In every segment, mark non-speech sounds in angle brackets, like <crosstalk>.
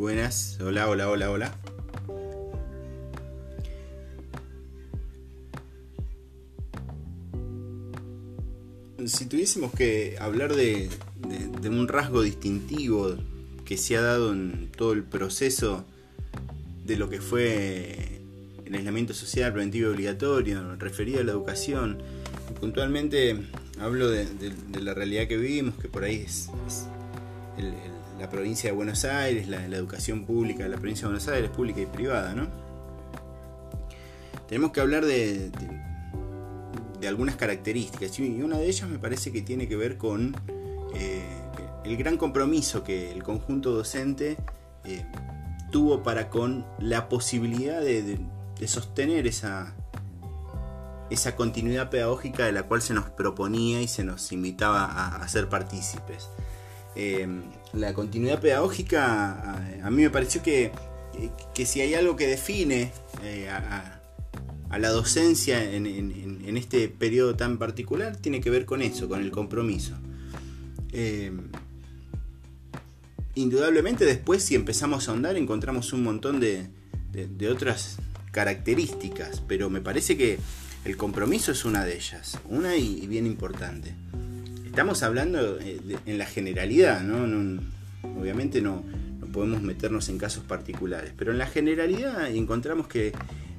Buenas, hola, hola, hola, hola. Si tuviésemos que hablar de, un rasgo distintivo que se ha dado en todo el proceso de lo que fue el aislamiento social preventivo obligatorio, referido a la educación, puntualmente hablo de, la realidad que vivimos, que por ahí es, la provincia de Buenos Aires, la, educación pública de la provincia de Buenos Aires, pública y privada, ¿no? Tenemos que hablar de, de, algunas características, y una de ellas me parece que tiene que ver con eh, el gran compromiso que el conjunto docente eh, tuvo para con la posibilidad de sostener esa, esa continuidad pedagógica de la cual se nos proponía y se nos invitaba a, ser partícipes. Eh, la continuidad pedagógica, a, mí me pareció que, si hay algo que define eh, a, la docencia en, este periodo tan particular, tiene que ver con eso, con el compromiso. Eh, indudablemente después si empezamos a ahondar encontramos un montón de otras características, pero me parece que el compromiso es una de ellas, una y, bien importante. Estamos hablando eh, en la generalidad, ¿no? obviamente no, podemos meternos en casos particulares, pero en la generalidad encontramos que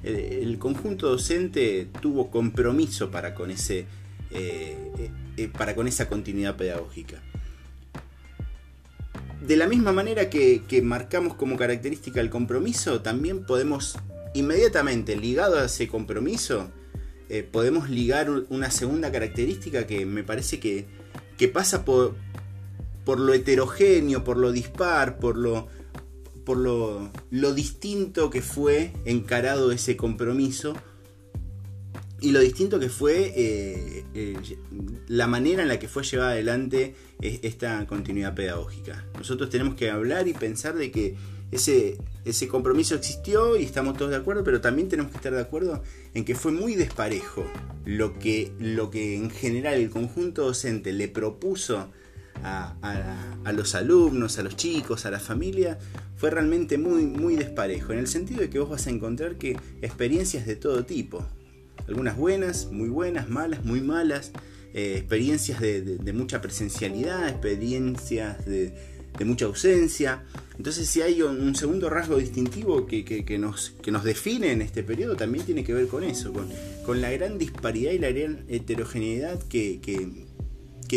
eh, el, conjunto docente tuvo compromiso para con, ese, eh, para con esa continuidad pedagógica. De la misma manera que, marcamos como característica el compromiso, también podemos inmediatamente ligado a ese compromiso podemos ligar una segunda característica que me parece que, pasa por, por lo heterogéneo, por lo dispar, por lo, por lo, distinto que fue encarado ese compromiso y lo distinto que fue eh, eh, la manera en la que fue llevada adelante esta continuidad pedagógica. Nosotros tenemos que hablar y pensar de que ese, ese compromiso existió y estamos todos de acuerdo, pero también tenemos que estar de acuerdo en que fue muy desparejo lo que, lo que en general el conjunto docente le propuso a, los alumnos, a los chicos, a la familia, fue realmente muy, muy desparejo, en el sentido de que vos vas a encontrar que experiencias de todo tipo, algunas buenas, muy buenas, malas, muy malas, eh, experiencias de mucha presencialidad, experiencias de, de mucha ausencia. Entonces si hay un segundo rasgo distintivo que, nos, que nos define en este periodo, también tiene que ver con eso, con, la gran disparidad y la gran heterogeneidad que,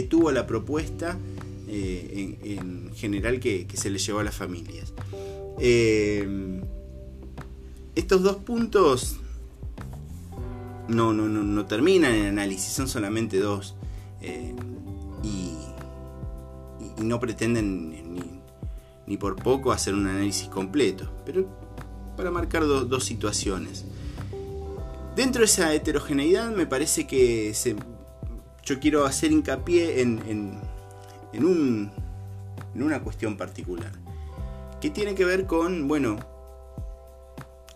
tuvo la propuesta eh, en, general que, se le llevó a las familias. Eh, estos dos puntos no, no, no, terminan en análisis, son solamente dos. Eh, y, no pretenden ni por poco hacer un análisis completo, pero para marcar dos situaciones. Dentro de esa heterogeneidad me parece que yo quiero hacer hincapié en, en, una cuestión particular, que tiene que ver con, bueno,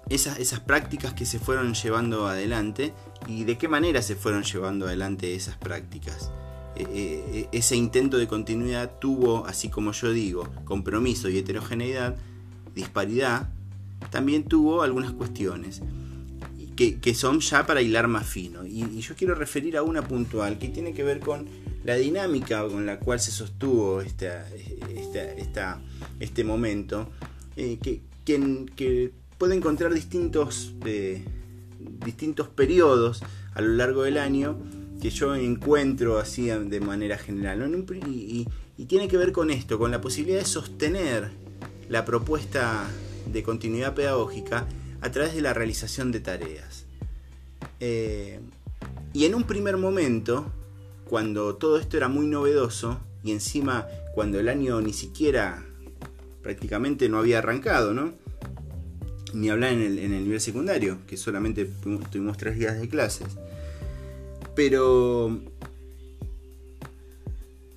esas, esas prácticas que se fueron llevando adelante y de qué manera se fueron llevando adelante esas prácticas. Eh, eh, ese intento de continuidad tuvo, así como yo digo, compromiso y heterogeneidad, disparidad, también tuvo algunas cuestiones que, son ya para hilar más fino. Y, yo quiero referir a una puntual que tiene que ver con la dinámica con la cual se sostuvo esta, este momento, eh, que, que, puede encontrar distintos, distintos periodos a lo largo del año que yo encuentro así de manera general. Y, tiene que ver con esto, con la posibilidad de sostener la propuesta de continuidad pedagógica a través de la realización de tareas. Eh, y en un primer momento, cuando todo esto era muy novedoso, y encima cuando el año ni siquiera prácticamente no había arrancado, ¿no? Ni hablar en el, en el nivel secundario, que solamente tuvimos tres días de clases. Pero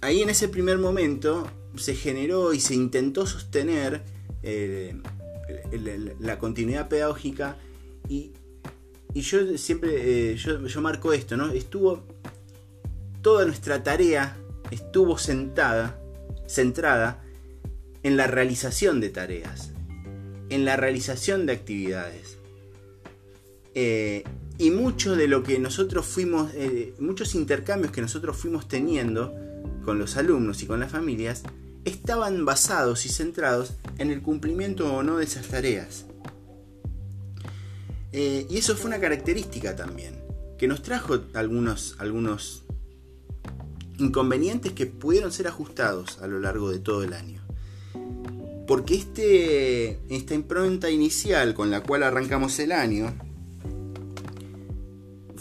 ahí en ese primer momento se generó y se intentó sostener eh, la continuidad pedagógica y, yo siempre, eh, yo, marco esto, ¿no? Estuvo, toda nuestra tarea estuvo sentada, centrada en la realización de tareas, en la realización de actividades. Eh, y mucho de lo que nosotros fuimos, eh, muchos intercambios que nosotros fuimos teniendo con los alumnos y con las familias, estaban basados y centrados en el cumplimiento o no de esas tareas. Eh, y eso fue una característica también, que nos trajo algunos, algunos inconvenientes que pudieron ser ajustados a lo largo de todo el año. Porque este, esta impronta inicial con la cual arrancamos el año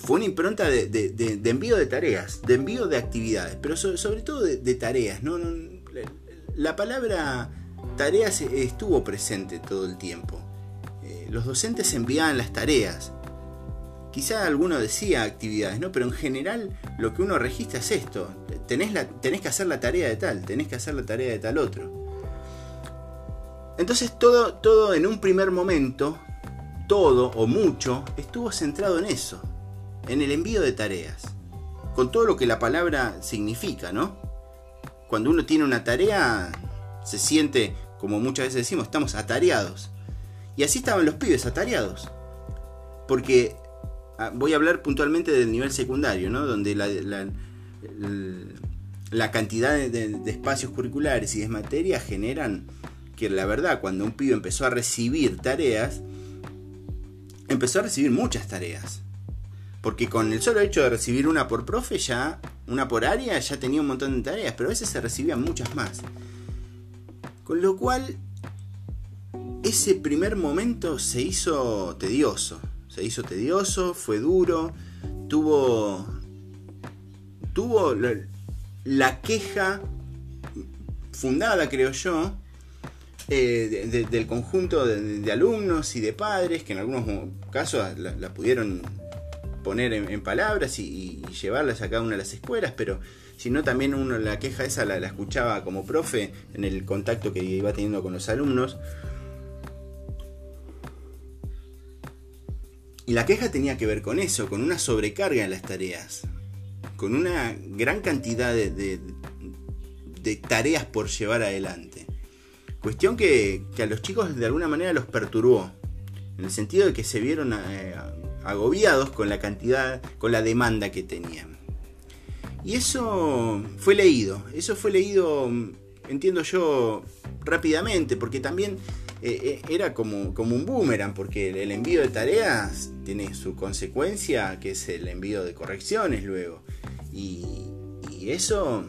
fue una impronta de, envío de tareas, de envío de actividades, pero sobre, todo de, tareas. La palabra tareas estuvo presente todo el tiempo. Eh, los docentes enviaban las tareas. Quizá alguno decía actividades, ¿no? Pero en general lo que uno registra es esto. Tenés, tenés que hacer la tarea de tal, tenés que hacer la tarea de tal otro. Entonces todo, todo en un primer momento, todo o mucho, estuvo centrado en eso, en el envío de tareas. Con todo lo que la palabra significa, ¿no? Cuando uno tiene una tarea, se siente, como muchas veces decimos, estamos atareados. Y así estaban los pibes atareados. Porque Ah, voy a hablar puntualmente del nivel secundario, ¿no? donde la, cantidad de, espacios curriculares y de materias generan que la verdad cuando un pibe empezó a recibir tareas, empezó a recibir muchas tareas. Porque con el solo hecho de recibir una por profe, ya, una por área, ya tenía un montón de tareas, pero a veces se recibían muchas más. Con lo cual, ese primer momento se hizo tedioso se hizo tedioso, fue duro, tuvo, tuvo la, queja fundada, creo yo, eh, del conjunto de, alumnos y de padres, que en algunos casos la, pudieron poner en, palabras y, llevarlas a cada una de las escuelas, pero si no también uno la queja esa la, la escuchaba como profe en el contacto que iba teniendo con los alumnos. Y la queja tenía que ver con eso, con una sobrecarga en las tareas, con una gran cantidad de, tareas por llevar adelante. Cuestión que, a los chicos de alguna manera los perturbó, en el sentido de que se vieron eh, agobiados con la cantidad, con la demanda que tenían. Y eso fue leído, eso fue leído, entiendo yo, rápidamente, porque también eh, eh, era como, como un boomerang, porque el envío de tareas tiene su consecuencia, que es el envío de correcciones luego. Y, eso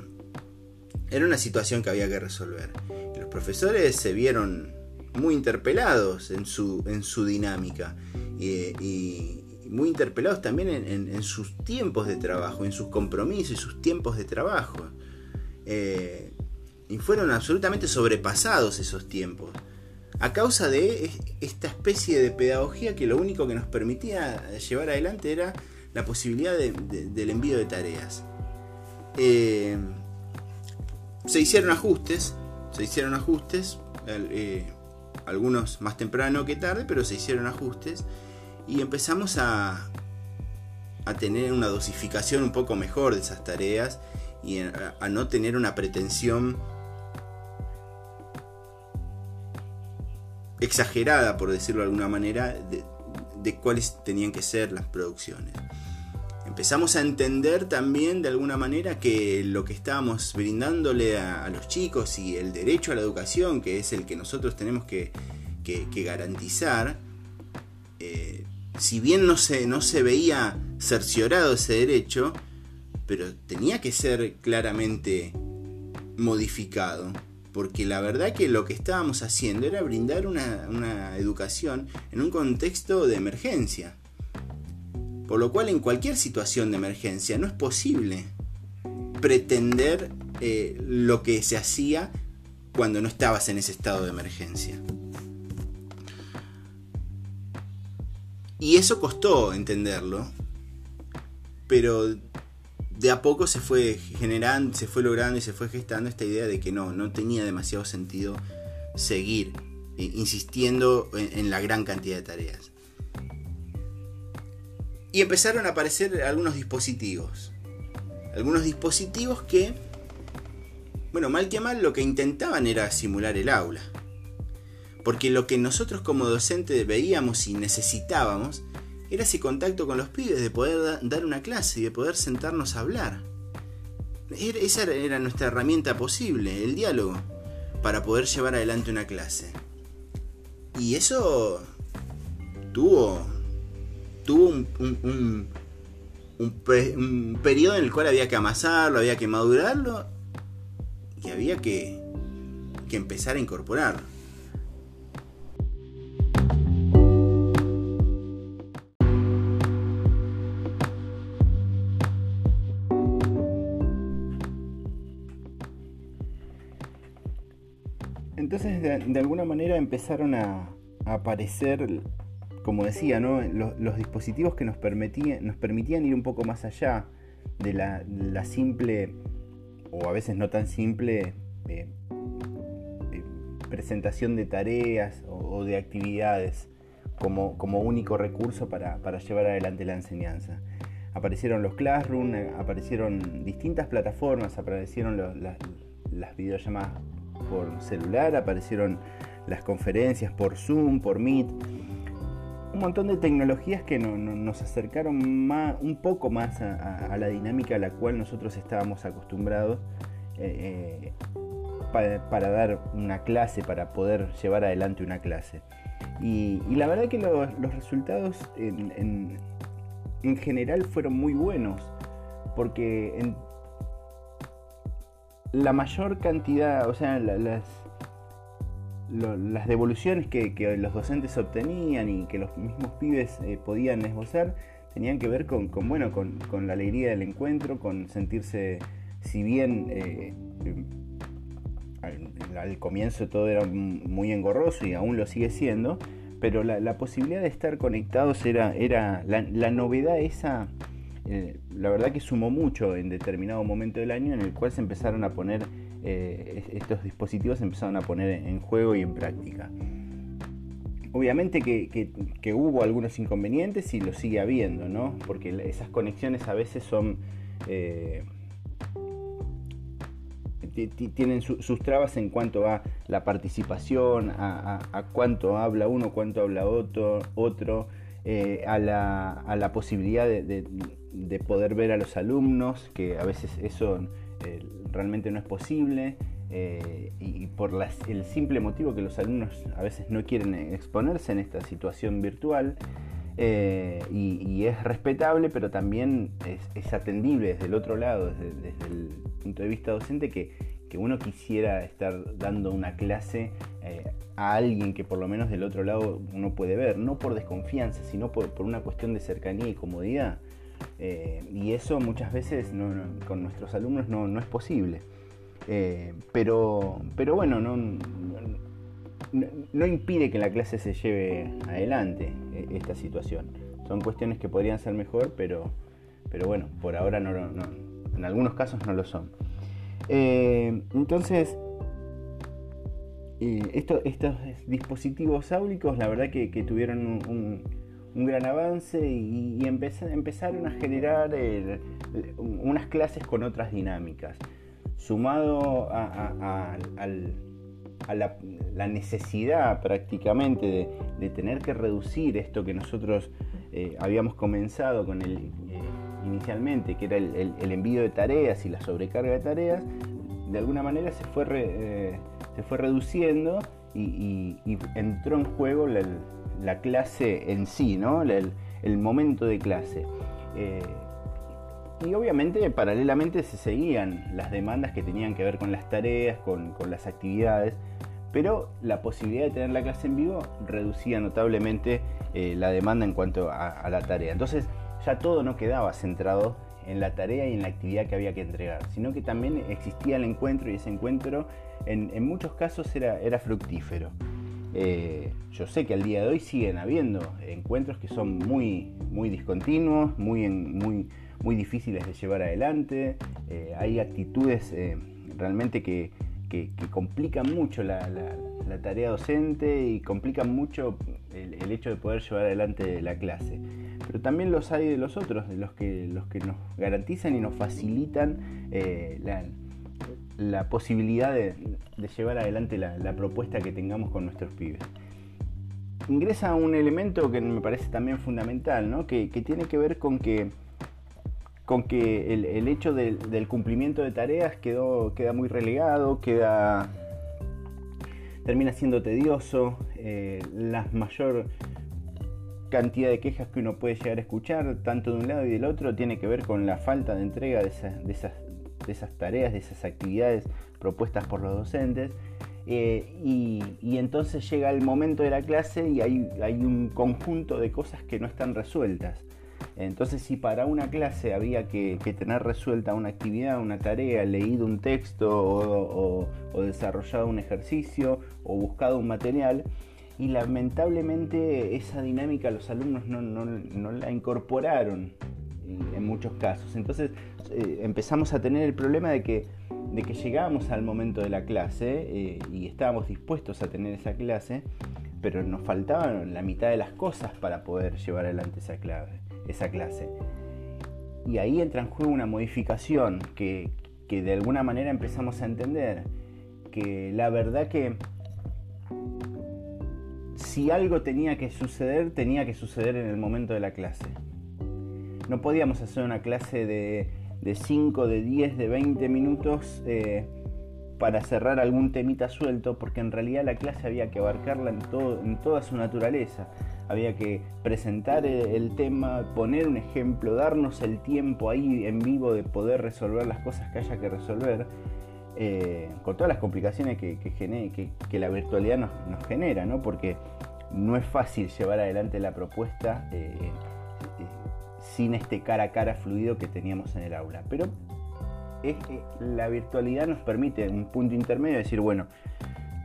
era una situación que había que resolver. Los profesores se vieron muy interpelados en su, en su dinámica y, muy interpelados también en, sus tiempos de trabajo, en sus compromisos y sus tiempos de trabajo. Eh, y fueron absolutamente sobrepasados esos tiempos a causa de esta especie de pedagogía que lo único que nos permitía llevar adelante era la posibilidad del envío de tareas. Eh, se hicieron ajustes, se hicieron ajustes, eh, algunos más temprano que tarde, pero se hicieron ajustes y empezamos a, a tener una dosificación un poco mejor de esas tareas y a no tener una pretensión exagerada, por decirlo de alguna manera, de, cuáles tenían que ser las producciones. Empezamos a entender también de alguna manera que lo que estábamos brindándole a, los chicos y el derecho a la educación, que es el que nosotros tenemos que, garantizar, eh, si bien no se, no se veía cerciorado ese derecho, pero tenía que ser claramente modificado porque la verdad que lo que estábamos haciendo era brindar una, educación en un contexto de emergencia. Por lo cual en cualquier situación de emergencia no es posible pretender eh, lo que se hacía cuando no estabas en ese estado de emergencia. Y eso costó entenderlo, pero de a poco se fue generando, se fue logrando y se fue gestando esta idea de que no, no tenía demasiado sentido seguir eh, insistiendo en, la gran cantidad de tareas. Y empezaron a aparecer algunos dispositivos. Algunos dispositivos que, bueno, mal que mal, lo que intentaban era simular el aula. Porque lo que nosotros como docentes veíamos y necesitábamos era ese contacto con los pibes, de poder dar una clase y de poder sentarnos a hablar. Esa era nuestra herramienta posible, el diálogo, para poder llevar adelante una clase. Y eso tuvo, tuvo un, un, periodo en el cual había que amasarlo, había que madurarlo y había que, que empezar a incorporarlo. De, alguna manera empezaron a, aparecer, como decía, los, dispositivos que nos permitían, ir un poco más allá de la, simple, o a veces no tan simple, eh, eh, presentación de tareas o, de actividades como, único recurso para, llevar adelante la enseñanza. Aparecieron los Classroom, eh, aparecieron distintas plataformas, aparecieron las videollamadas por celular, aparecieron las conferencias por Zoom, por Meet. Un montón de tecnologías que nos acercaron un poco más a, la dinámica a la cual nosotros estábamos acostumbrados eh, eh, para, dar una clase, para poder llevar adelante una clase. Y, la verdad que los resultados en, en, general fueron muy buenos, porque en, la mayor cantidad, o sea, las, devoluciones que, los docentes obtenían y que los mismos pibes eh, podían esbozar tenían que ver con, bueno, con, la alegría del encuentro, con sentirse, si bien eh, al, comienzo todo era muy engorroso y aún lo sigue siendo, pero la, posibilidad de estar conectados era, era la, la novedad esa eh, la verdad que sumó mucho en determinado momento del año en el cual se empezaron a poner, eh, estos dispositivos se empezaron a poner en juego y en práctica. Obviamente que, hubo algunos inconvenientes y lo sigue habiendo, ¿no? Porque esas conexiones a veces son... Eh, tienen sus trabas en cuanto a la participación, a, cuánto habla uno, cuánto habla otro, otro a, la, posibilidad de, de poder ver a los alumnos, que a veces eso eh, realmente no es posible, eh, y por el simple motivo que los alumnos a veces no quieren exponerse en esta situación virtual, eh, y, es respetable, pero también es, atendible desde el otro lado, desde, el punto de vista docente, que, uno quisiera estar dando una clase a alguien que por lo menos del otro lado uno puede ver, no por desconfianza, sino por una cuestión de cercanía y comodidad. Eh, y eso muchas veces con nuestros alumnos no, es posible. Eh, pero, pero bueno, no, no, impide que la clase se lleve adelante eh, esta situación. Son cuestiones que podrían ser mejor, pero, pero bueno, por ahora no, en algunos casos no lo son. entonces, estos dispositivos áulicos, la verdad que, tuvieron un gran avance y, empezaron a generar unas clases con otras dinámicas, sumado a, la, necesidad prácticamente de, tener que reducir esto que nosotros eh, habíamos comenzado con el, eh, inicialmente, que era el, envío de tareas y la sobrecarga de tareas, de alguna manera se fue, eh, se fue reduciendo y, entró en juego la, la clase en sí, ¿no? el, momento de clase. Eh, y obviamente paralelamente se seguían las demandas que tenían que ver con las tareas, con, las actividades, pero la posibilidad de tener la clase en vivo reducía notablemente eh, la demanda en cuanto a, la tarea. Entonces ya todo no quedaba centrado en la tarea y en la actividad que había que entregar, sino que también existía el encuentro y ese encuentro en, muchos casos era, era fructífero. Eh, yo sé que al día de hoy siguen habiendo encuentros que son muy, muy discontinuos, muy, muy, muy difíciles de llevar adelante. Eh, hay actitudes eh, realmente que, complican mucho la, tarea docente y complican mucho el, hecho de poder llevar adelante la clase. Pero también los hay de los otros, de los que, los que nos garantizan y nos facilitan la la posibilidad de, llevar adelante la, propuesta que tengamos con nuestros pibes. Ingresa un elemento que me parece también fundamental, que, tiene que ver con que, con que el, hecho del, cumplimiento de tareas quedó, queda muy relegado, queda, termina siendo tedioso, eh, la mayor cantidad de quejas que uno puede llegar a escuchar, tanto de un lado y del otro, tiene que ver con la falta de entrega de, esas, de esas tareas, de esas actividades propuestas por los docentes. Eh, y, entonces llega el momento de la clase y hay, un conjunto de cosas que no están resueltas. Entonces si para una clase había que, tener resuelta una actividad, una tarea, leído un texto o, desarrollado un ejercicio o buscado un material, y lamentablemente esa dinámica los alumnos no, no la incorporaron en muchos casos. Entonces eh, empezamos a tener el problema de que, de que llegábamos al momento de la clase eh, y estábamos dispuestos a tener esa clase, pero nos faltaban la mitad de las cosas para poder llevar adelante esa, clave, esa clase. Y ahí entra en juego una modificación que, que de alguna manera empezamos a entender que la verdad que si algo tenía que suceder, tenía que suceder en el momento de la clase. No podíamos hacer una clase de de 5, de 10, de 20 minutos eh, para cerrar algún temita suelto, porque en realidad la clase había que abarcarla en, todo, en toda su naturaleza. Había que presentar el tema, poner un ejemplo, darnos el tiempo ahí en vivo de poder resolver las cosas que haya que resolver, eh, con todas las complicaciones que, que, la virtualidad nos, genera, ¿no? porque no es fácil llevar adelante la propuesta. Eh, sin este cara a cara fluido que teníamos en el aula. Pero que la virtualidad nos permite un punto intermedio de decir, bueno,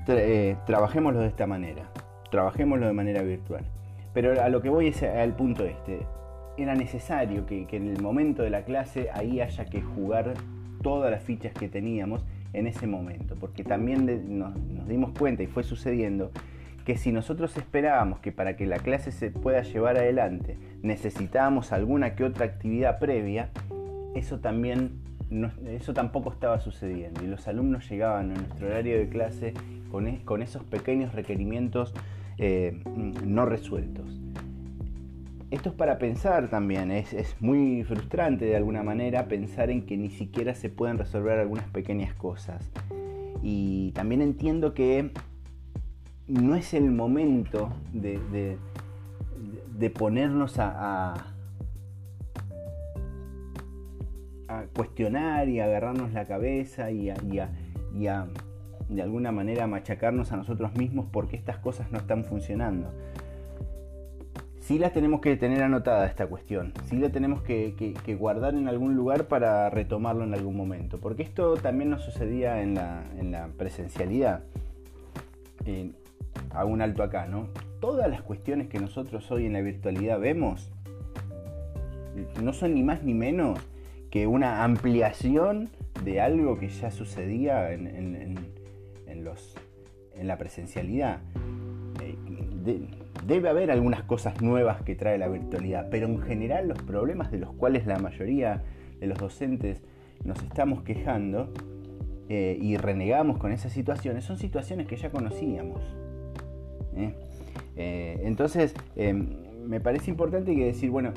eh, trabajémoslo de esta manera, trabajémoslo de manera virtual. Pero a lo que voy es al punto este. Era necesario que, en el momento de la clase ahí haya que jugar todas las fichas que teníamos en ese momento, porque también nos dimos cuenta y fue sucediendo que si nosotros esperábamos que para que la clase se pueda llevar adelante necesitábamos alguna que otra actividad previa, eso también eso tampoco estaba sucediendo y los alumnos llegaban a nuestro horario de clase con, e, esos pequeños requerimientos eh, no resueltos. Esto es para pensar también, es, es, muy frustrante de alguna manera pensar en que ni siquiera se pueden resolver algunas pequeñas cosas. Y también entiendo que no es el momento de, de, ponernos a, a, cuestionar y agarrarnos la cabeza y a, y a, de alguna manera machacarnos a nosotros mismos porque estas cosas no están funcionando. Sí las tenemos que tener anotada esta cuestión, sí la tenemos que, guardar en algún lugar para retomarlo en algún momento, porque esto también nos sucedía en la, en la presencialidad hago un alto acá, ¿no? Todas las cuestiones que nosotros hoy en la virtualidad vemos no son ni más ni menos que una ampliación de algo que ya sucedía en, los, en la presencialidad. Eh, debe haber algunas cosas nuevas que trae la virtualidad, pero en general los problemas de los cuales la mayoría de los docentes nos estamos quejando eh, y renegamos con esas situaciones son situaciones que ya conocíamos. ¿Eh? Eh, entonces, eh, me parece importante que decir, bueno,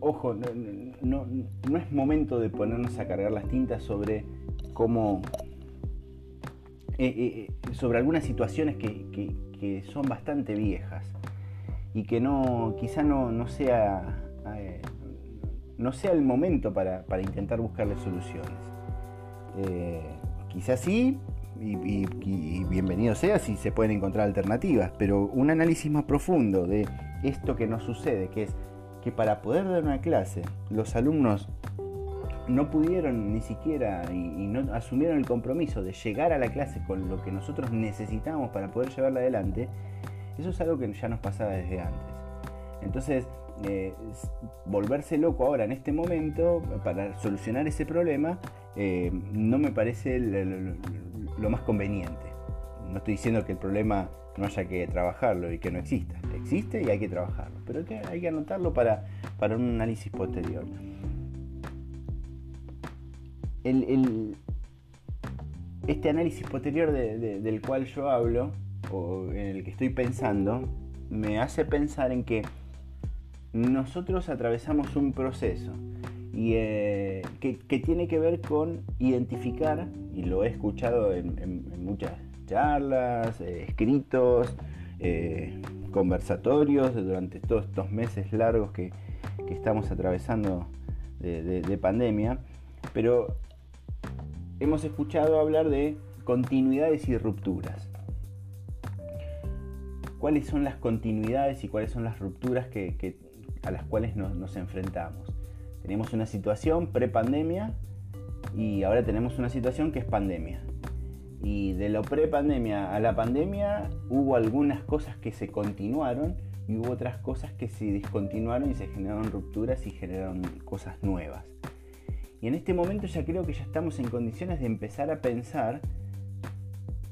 ojo, no, es momento de ponernos a cargar las tintas sobre cómo... sobre algunas situaciones que, son bastante viejas y que no quizá no, sea no sea el momento para, intentar buscarle soluciones. quizás sí, y, bienvenido sea si se pueden encontrar alternativas, pero un análisis más profundo de esto que nos sucede, que es que para poder dar una clase, los alumnos no pudieron ni siquiera y, no asumieron el compromiso de llegar a la clase con lo que nosotros necesitamos para poder llevarla adelante, eso es algo que ya nos pasaba desde antes. Entonces, eh, volverse loco ahora en este momento para solucionar ese problema eh, no me parece lo más conveniente. No estoy diciendo que el problema no haya que trabajarlo y que no exista. Existe y hay que trabajarlo, pero hay que, anotarlo para, para, un análisis posterior. Este análisis posterior del cual yo hablo, o en el que estoy pensando, me hace pensar en que nosotros atravesamos un proceso y, eh, que, tiene que ver con identificar, y lo he escuchado en, muchas charlas, eh, escritos, eh, conversatorios durante todos estos meses largos que, estamos atravesando de pandemia, pero hemos escuchado hablar de continuidades y rupturas. ¿Cuáles son las continuidades y cuáles son las rupturas a las cuales nos, enfrentamos? Tenemos una situación pre-pandemia y ahora tenemos una situación que es pandemia. Y de lo pre-pandemia a la pandemia hubo algunas cosas que se continuaron y hubo otras cosas que se discontinuaron y se generaron rupturas y generaron cosas nuevas. Y en este momento ya creo que ya estamos en condiciones de empezar a pensar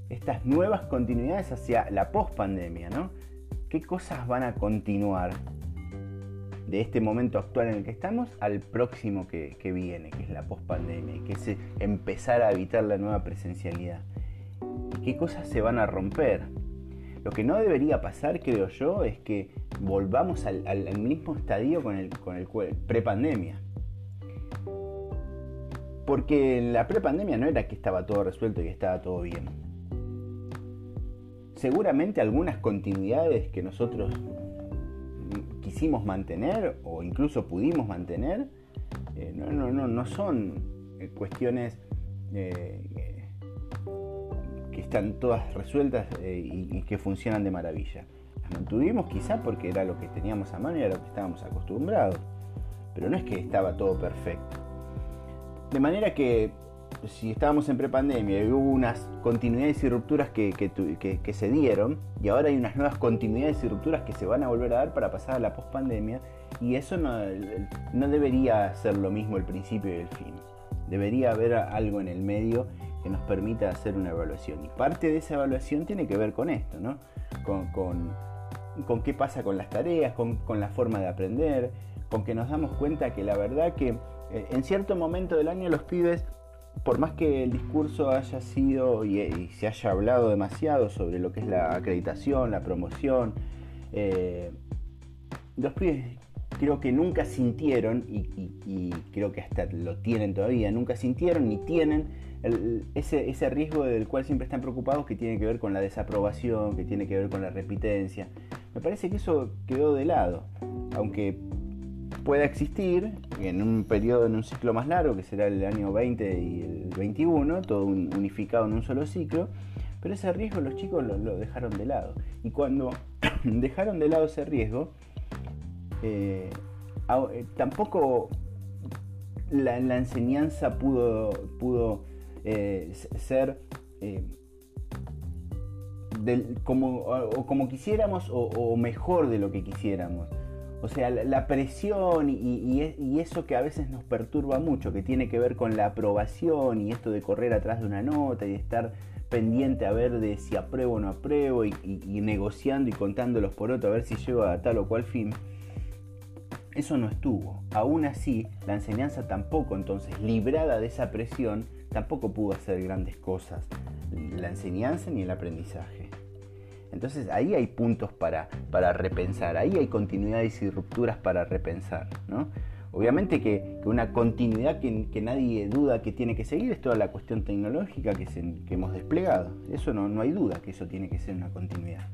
estas nuevas continuidades hacia la post-pandemia, ¿no? ¿Qué cosas van a continuar de este momento actual en el que estamos al próximo que, viene, que es la post-pandemia, y que es empezar a habitar la nueva presencialidad? ¿Y qué cosas se van a romper? Lo que no debería pasar, creo yo, es que volvamos al, mismo estadio con el, con el pre-pandemia. Porque la prepandemia no era que estaba todo resuelto y estaba todo bien. Seguramente algunas continuidades que nosotros quisimos mantener o incluso pudimos mantener eh, no, no, no, no, son eh, cuestiones eh, que están todas resueltas y, y, que funcionan de maravilla. Las mantuvimos quizá porque era lo que teníamos a mano y era lo que estábamos acostumbrados. Pero no es que estaba todo perfecto. De manera que si estábamos en prepandemia y hubo unas continuidades y rupturas que, se dieron, y ahora hay unas nuevas continuidades y rupturas que se van a volver a dar para pasar a la pospandemia, y eso no, no debería ser lo mismo el principio y el fin. Debería haber algo en el medio que nos permita hacer una evaluación. Y parte de esa evaluación tiene que ver con esto, ¿no? Con, qué pasa con las tareas, con, con la forma de aprender, con que nos damos cuenta que la verdad que eh, en cierto momento del año los pibes, por más que el discurso haya sido y, se haya hablado demasiado sobre lo que es la acreditación, la promoción, eh, los pibes creo que nunca sintieron, y, creo que hasta lo tienen todavía, nunca sintieron ni tienen ese, ese, riesgo del cual siempre están preocupados que tiene que ver con la desaprobación, que tiene que ver con la repitencia. Me parece que eso quedó de lado, aunque pueda existir en un periodo, en un ciclo más largo, que será el año 20 y el 21, todo unificado en un solo ciclo, pero ese riesgo los chicos lo, dejaron de lado. Y cuando <coughs> dejaron de lado ese riesgo, eh, eh, tampoco la, enseñanza pudo, pudo eh, ser como, o, como quisiéramos o mejor de lo que quisiéramos. O sea, la, presión y, eso que a veces nos perturba mucho, que tiene que ver con la aprobación y esto de correr atrás de una nota y estar pendiente a ver de si apruebo o no apruebo y, negociando y contándolos por otro a ver si llego a tal o cual fin, eso no estuvo. Aún así, la enseñanza tampoco, entonces, librada de esa presión, tampoco pudo hacer grandes cosas. La enseñanza ni el aprendizaje. Entonces ahí hay puntos para, para repensar, ahí hay continuidades y rupturas para repensar. ¿no? Obviamente que, una continuidad que, nadie duda que tiene que seguir es toda la cuestión tecnológica que, hemos desplegado. Eso no, hay duda que eso tiene que ser una continuidad.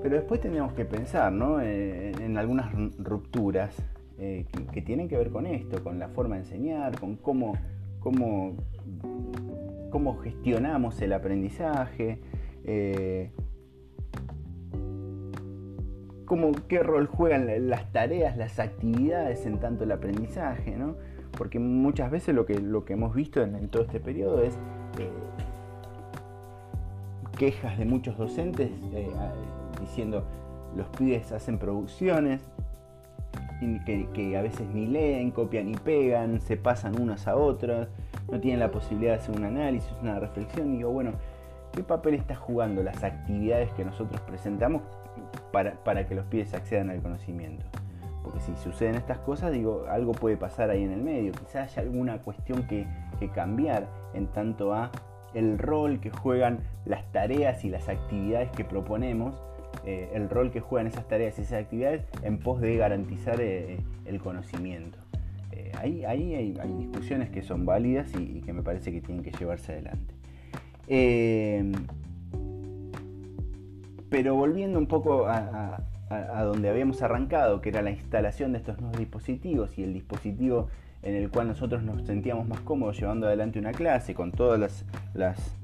Pero después tenemos que pensar ¿no? Eh, en, algunas rupturas eh, que, tienen que ver con esto, con la forma de enseñar, con cómo, cómo, cómo gestionamos el aprendizaje. Eh, cómo, qué rol juegan las tareas, las actividades en tanto el aprendizaje, ¿no? Porque muchas veces lo que, lo que hemos visto en, todo este periodo es eh, quejas de muchos docentes eh, diciendo los pibes hacen producciones que, que, a veces ni leen, copian y pegan, se pasan unos a otros, no tienen la posibilidad de hacer un análisis, una reflexión. Y digo, bueno, ¿qué papel está jugando las actividades que nosotros presentamos para, que los pibes accedan al conocimiento. Porque si suceden estas cosas, digo, algo puede pasar ahí en el medio. Quizás haya alguna cuestión que, cambiar en tanto a el rol que juegan las tareas y las actividades que proponemos, eh, el rol que juegan esas tareas y esas actividades en pos de garantizar eh, el conocimiento. ahí, ahí hay, discusiones que son válidas y, que me parece que tienen que llevarse adelante. Pero volviendo un poco a, donde habíamos arrancado, que era la instalación de estos nuevos dispositivos y el dispositivo en el cual nosotros nos sentíamos más cómodos llevando adelante una clase con todos las,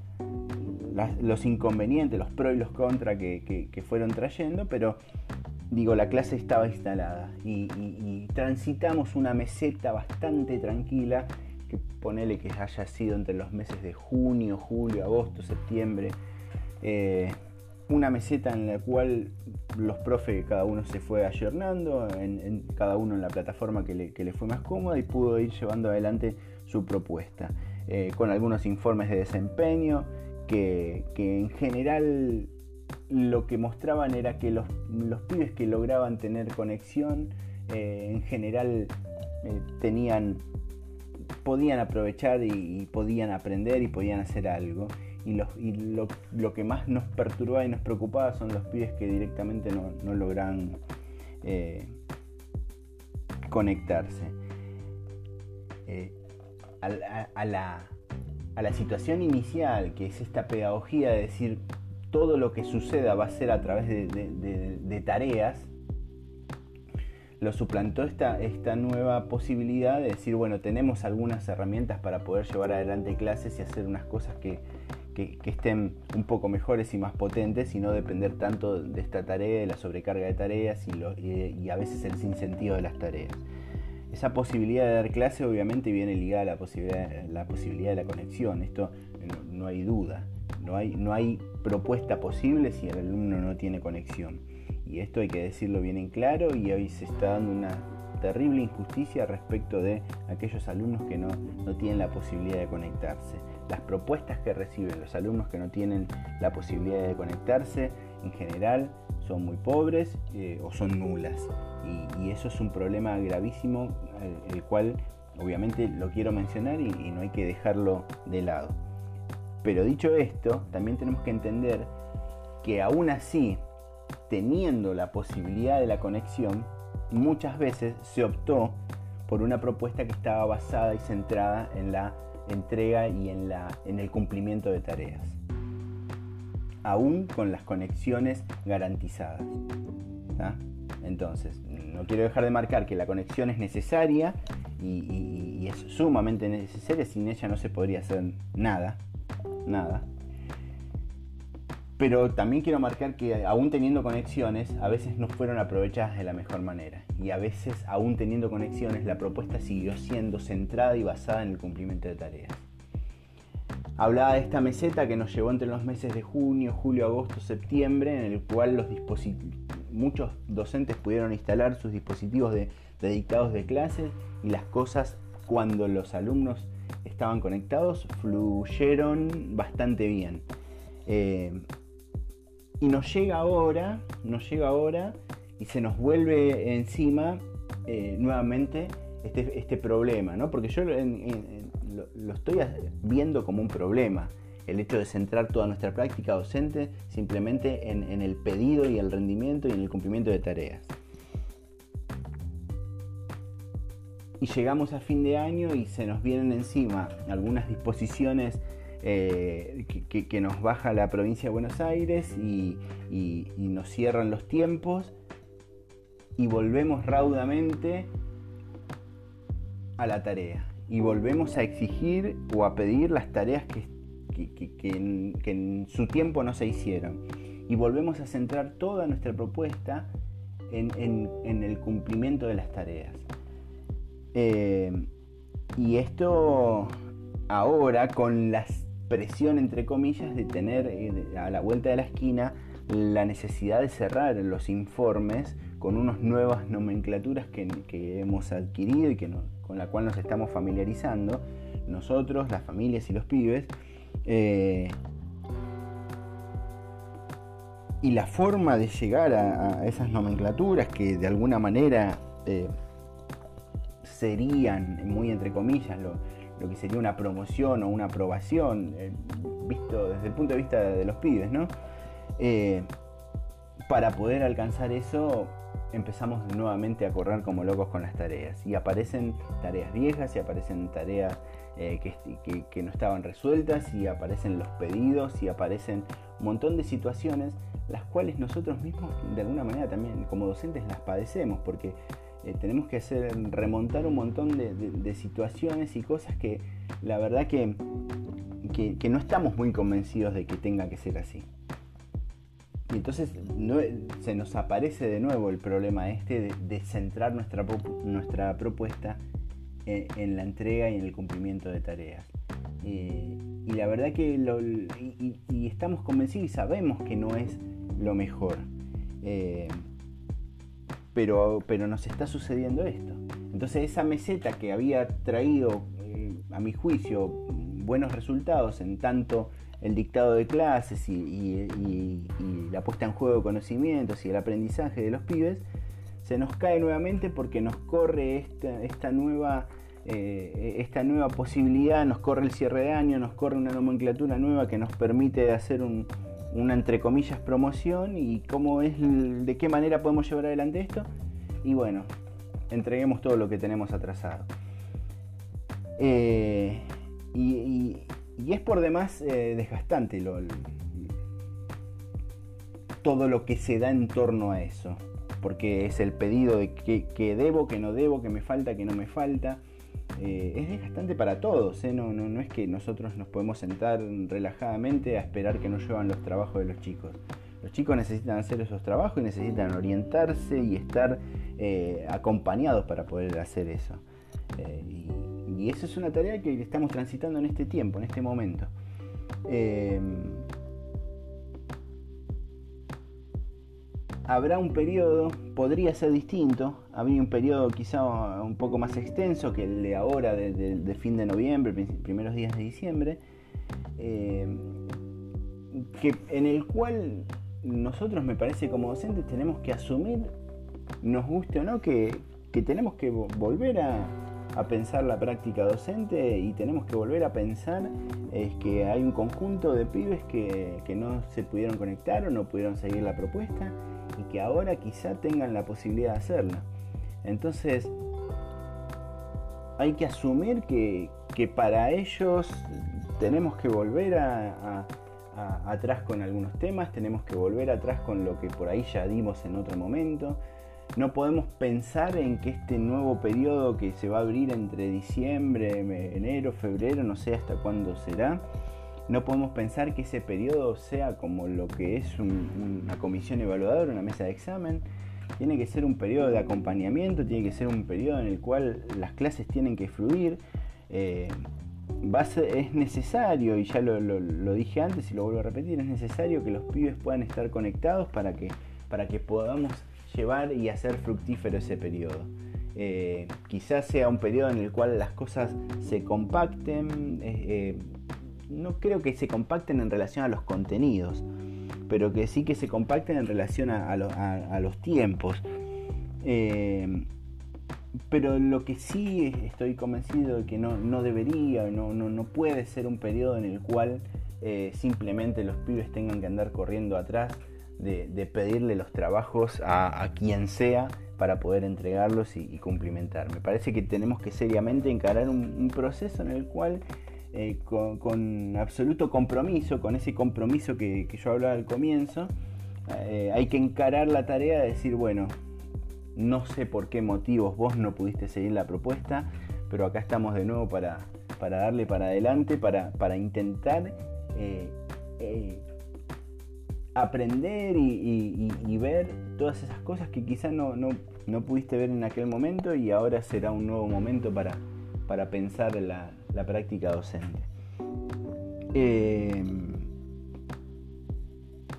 los inconvenientes, los pros y los contras que, fueron trayendo, pero digo, la clase estaba instalada y, transitamos una meseta bastante tranquila, que ponele que haya sido entre los meses de junio, julio, agosto, septiembre. Eh, una meseta en la cual los profes, cada uno se fue ayornando, en, cada uno en la plataforma que le, fue más cómoda y pudo ir llevando adelante su propuesta. Eh, con algunos informes de desempeño que, en general lo que mostraban era que los, pibes que lograban tener conexión eh, en general eh, tenían podían aprovechar y podían aprender y podían hacer algo y, lo, que más nos perturbaba y nos preocupaba son los pibes que directamente no, logran eh, conectarse. Eh, a, la, situación inicial, que es esta pedagogía de decir todo lo que suceda va a ser a través de, tareas, lo suplantó esta, esta nueva posibilidad de decir, bueno, tenemos algunas herramientas para poder llevar adelante clases y hacer unas cosas que, que, estén un poco mejores y más potentes y no depender tanto de esta tarea, de la sobrecarga de tareas y, a veces el sinsentido de las tareas. Esa posibilidad de dar clase obviamente viene ligada a la posibilidad, la posibilidad de la conexión, esto no, hay duda, no hay, no hay propuesta posible si el alumno no tiene conexión. Y esto hay que decirlo bien en claro y hoy se está dando una terrible injusticia respecto de aquellos alumnos que no, no tienen la posibilidad de conectarse las propuestas que reciben los alumnos que no tienen la posibilidad de conectarse en general son muy pobres eh, o son nulas. Y, eso es un problema gravísimo, el, cual obviamente lo quiero mencionar y, y no hay que dejarlo de lado. Pero dicho esto, también tenemos que entender que aún así, teniendo la posibilidad de la conexión, muchas veces se optó por una propuesta que estaba basada y centrada en la entrega y en, la, en el cumplimiento de tareas, aún con las conexiones garantizadas. Entonces, no quiero dejar de marcar que la conexión es necesaria y, y, es sumamente necesaria, sin ella no se podría hacer nada, nada. Pero también quiero marcar que aún teniendo conexiones, a veces no fueron aprovechadas de la mejor manera. Y a veces, aún teniendo conexiones, la propuesta siguió siendo centrada y basada en el cumplimiento de tareas. Hablaba de esta meseta que nos llevó entre los meses de junio, julio, agosto, septiembre, en el cual los muchos docentes pudieron instalar sus dispositivos de, dictados de clases y las cosas cuando los alumnos estaban conectados fluyeron bastante bien. Eh, y nos llega ahora, nos llega ahora y se nos vuelve encima eh, nuevamente este, este, problema, ¿no? Porque yo lo, estoy viendo como un problema, el hecho de centrar toda nuestra práctica docente simplemente en, el pedido y el rendimiento y en el cumplimiento de tareas. Y llegamos a fin de año y se nos vienen encima algunas disposiciones eh, que, nos baja la provincia de Buenos Aires y, nos cierran los tiempos y volvemos raudamente a la tarea y volvemos a exigir o a pedir las tareas que, en, su tiempo no se hicieron y volvemos a centrar toda nuestra propuesta en, el cumplimiento de las tareas. Eh, y esto ahora con las presión, entre comillas, de tener eh, a la vuelta de la esquina la necesidad de cerrar los informes con unas nuevas nomenclaturas que, hemos adquirido y que con la cual nos estamos familiarizando, nosotros, las familias y los pibes. Eh, y la forma de llegar a, esas nomenclaturas que de alguna manera eh, serían, muy entre comillas, lo, lo que sería una promoción o una aprobación, eh, visto desde el punto de vista de los pibes, ¿no? Eh, para poder alcanzar eso, empezamos nuevamente a correr como locos con las tareas. Y aparecen tareas viejas, y aparecen tareas eh, que, no estaban resueltas, y aparecen los pedidos, y aparecen un montón de situaciones, las cuales nosotros mismos de alguna manera también como docentes las padecemos, porque eh, tenemos que hacer remontar un montón de, situaciones y cosas que la verdad que, que no estamos muy convencidos de que tenga que ser así. Y entonces se nos aparece de nuevo el problema este de, centrar nuestra, nuestra propuesta en, la entrega y en el cumplimiento de tareas. Eh, y la verdad que y, estamos convencidos y sabemos que no es lo mejor. Eh, pero, pero nos está sucediendo esto. Entonces esa meseta que había traído, eh, a mi juicio, buenos resultados en tanto el dictado de clases y, la puesta en juego de conocimientos y el aprendizaje de los pibes, se nos cae nuevamente porque nos corre esta, esta nueva, eh, esta nueva posibilidad, nos corre el cierre de año, nos corre una nomenclatura nueva que nos permite hacer una entre comillas promoción y cómo es, de qué manera podemos llevar adelante esto. Y bueno, entreguemos todo lo que tenemos atrasado. Eh, y, es por demás eh, desgastante todo lo que se da en torno a eso. Porque es el pedido de que, debo, que no debo, que me falta, que no me falta. Eh, es desgastante para todos. ¿eh? No, no, es que nosotros nos podemos sentar relajadamente a esperar que nos llevan los trabajos de los chicos. Los chicos necesitan hacer esos trabajos y necesitan orientarse y estar acompañados para poder hacer eso. Y esa es una tarea que estamos transitando en este tiempo, en este momento. Eh, habrá un periodo, podría ser distinto, habría un periodo quizá un poco más extenso que el de ahora, de, fin de noviembre, primeros días de diciembre, eh, que, en el cual nosotros me parece como docentes tenemos que asumir, nos guste o no, que tenemos que volver a, a pensar la práctica docente y tenemos que volver a pensar es que hay un conjunto de pibes que, no se pudieron conectar o no pudieron seguir la propuesta y que ahora quizá tengan la posibilidad de hacerla. Entonces, hay que asumir que, para ellos tenemos que volver atrás con algunos temas, tenemos que volver atrás con lo que por ahí ya dimos en otro momento, no podemos pensar en que este nuevo periodo que se va a abrir entre diciembre, enero, febrero, no sé hasta cuándo será, no podemos pensar que ese periodo sea como lo que es una comisión evaluadora, una mesa de examen. Tiene que ser un periodo de acompañamiento, tiene que ser un periodo en el cual las clases tienen que fluir. Eh, es necesario, y ya lo, dije antes y lo vuelvo a repetir, es necesario que los pibes puedan estar conectados para que, para que podamos llevar y hacer fructífero ese periodo. Eh, quizás sea un periodo en el cual las cosas se compacten, eh, eh, no creo que se compacten en relación a los contenidos, pero que sí que se compacten en relación a, los tiempos. pero lo que sí estoy convencido de que no, debería, no, no, puede ser un periodo en el cual simplemente los pibes tengan que andar corriendo atrás de, pedirle los trabajos a, quien sea para poder entregarlos y, cumplimentar. Me parece que tenemos que seriamente encarar un, proceso en el cual eh, con, absoluto compromiso, con ese compromiso que, yo hablaba al comienzo, eh, hay que encarar la tarea de decir, bueno, no sé por qué motivos vos no pudiste seguir la propuesta, pero acá estamos de nuevo para, para darle para adelante, para, para intentar eh, aprender y, ver todas esas cosas que quizás no, no, pudiste ver en aquel momento y ahora será un nuevo momento para, para pensar la, la práctica docente. Eh,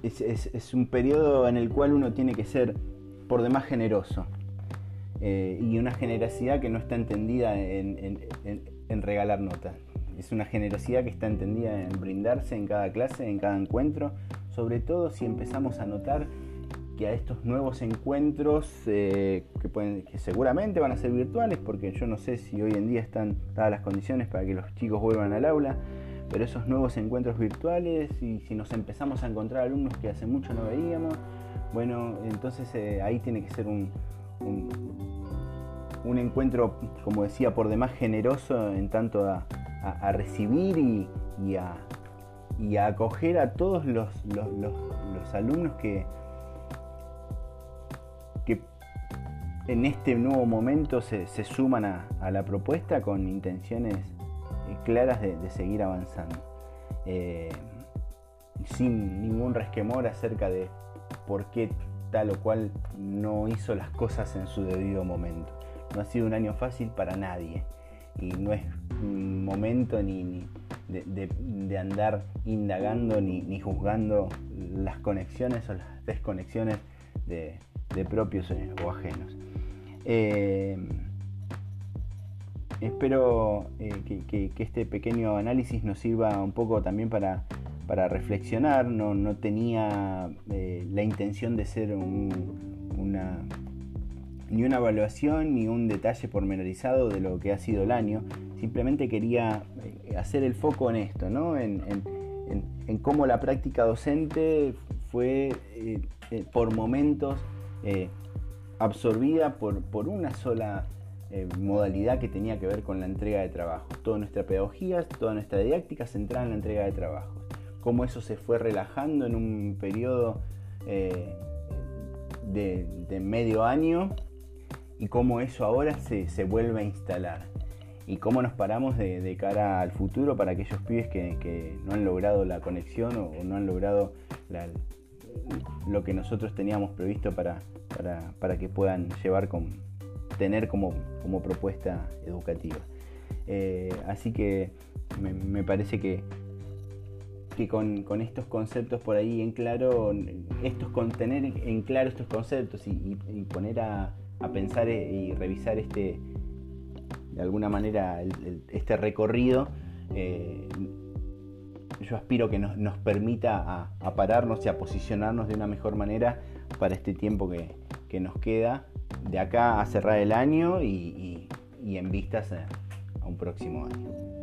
es, un periodo en el cual uno tiene que ser por demás generoso eh, y una generosidad que no está entendida en, en regalar notas. Es una generosidad que está entendida en brindarse en cada clase, en cada encuentro, sobre todo si empezamos a notar que a estos nuevos encuentros eh, que, pueden, que seguramente van a ser virtuales, porque yo no sé si hoy en día están dadas las condiciones para que los chicos vuelvan al aula, pero esos nuevos encuentros virtuales y si nos empezamos a encontrar alumnos que hace mucho no veíamos, bueno, entonces eh, ahí tiene que ser un, un, encuentro, como decía, por demás generoso en tanto a, recibir y, a, y, a, acoger a todos los, los alumnos que, en este nuevo momento se, suman a, la propuesta con intenciones eh, claras de, seguir avanzando. Eh, sin ningún resquemor acerca de por qué tal o cual no hizo las cosas en su debido momento. No ha sido un año fácil para nadie y no es momento ni, de, andar indagando ni, juzgando las conexiones o las desconexiones de, de propios o ajenos. Eh, espero eh, que, este pequeño análisis nos sirva un poco también para, reflexionar. No, tenía eh, la intención de ser una, ni una evaluación ni un detalle pormenorizado de lo que ha sido el año. Simplemente quería hacer el foco en esto, en, en cómo la práctica docente fue por momentos absorbida por, por una sola eh, modalidad que tenía que ver con la entrega de trabajo. Toda nuestra pedagogía, toda nuestra didáctica centrada en la entrega de trabajo. Cómo eso se fue relajando en un periodo eh, de, medio año y cómo eso ahora se, vuelve a instalar. Y cómo nos paramos de, cara al futuro para aquellos pibes que, no han logrado la conexión o, no han logrado lo que nosotros teníamos previsto para, para, que puedan llevar con, tener como, como propuesta educativa. Eh, así que me, parece que, que con, estos conceptos por ahí en claro, estos, con tener en claro estos conceptos y, poner a, pensar y revisar este, de alguna manera este recorrido, eh, yo aspiro que nos, permita a, pararnos y a posicionarnos de una mejor manera para este tiempo que, nos queda de acá a cerrar el año y, y en vistas a un próximo año.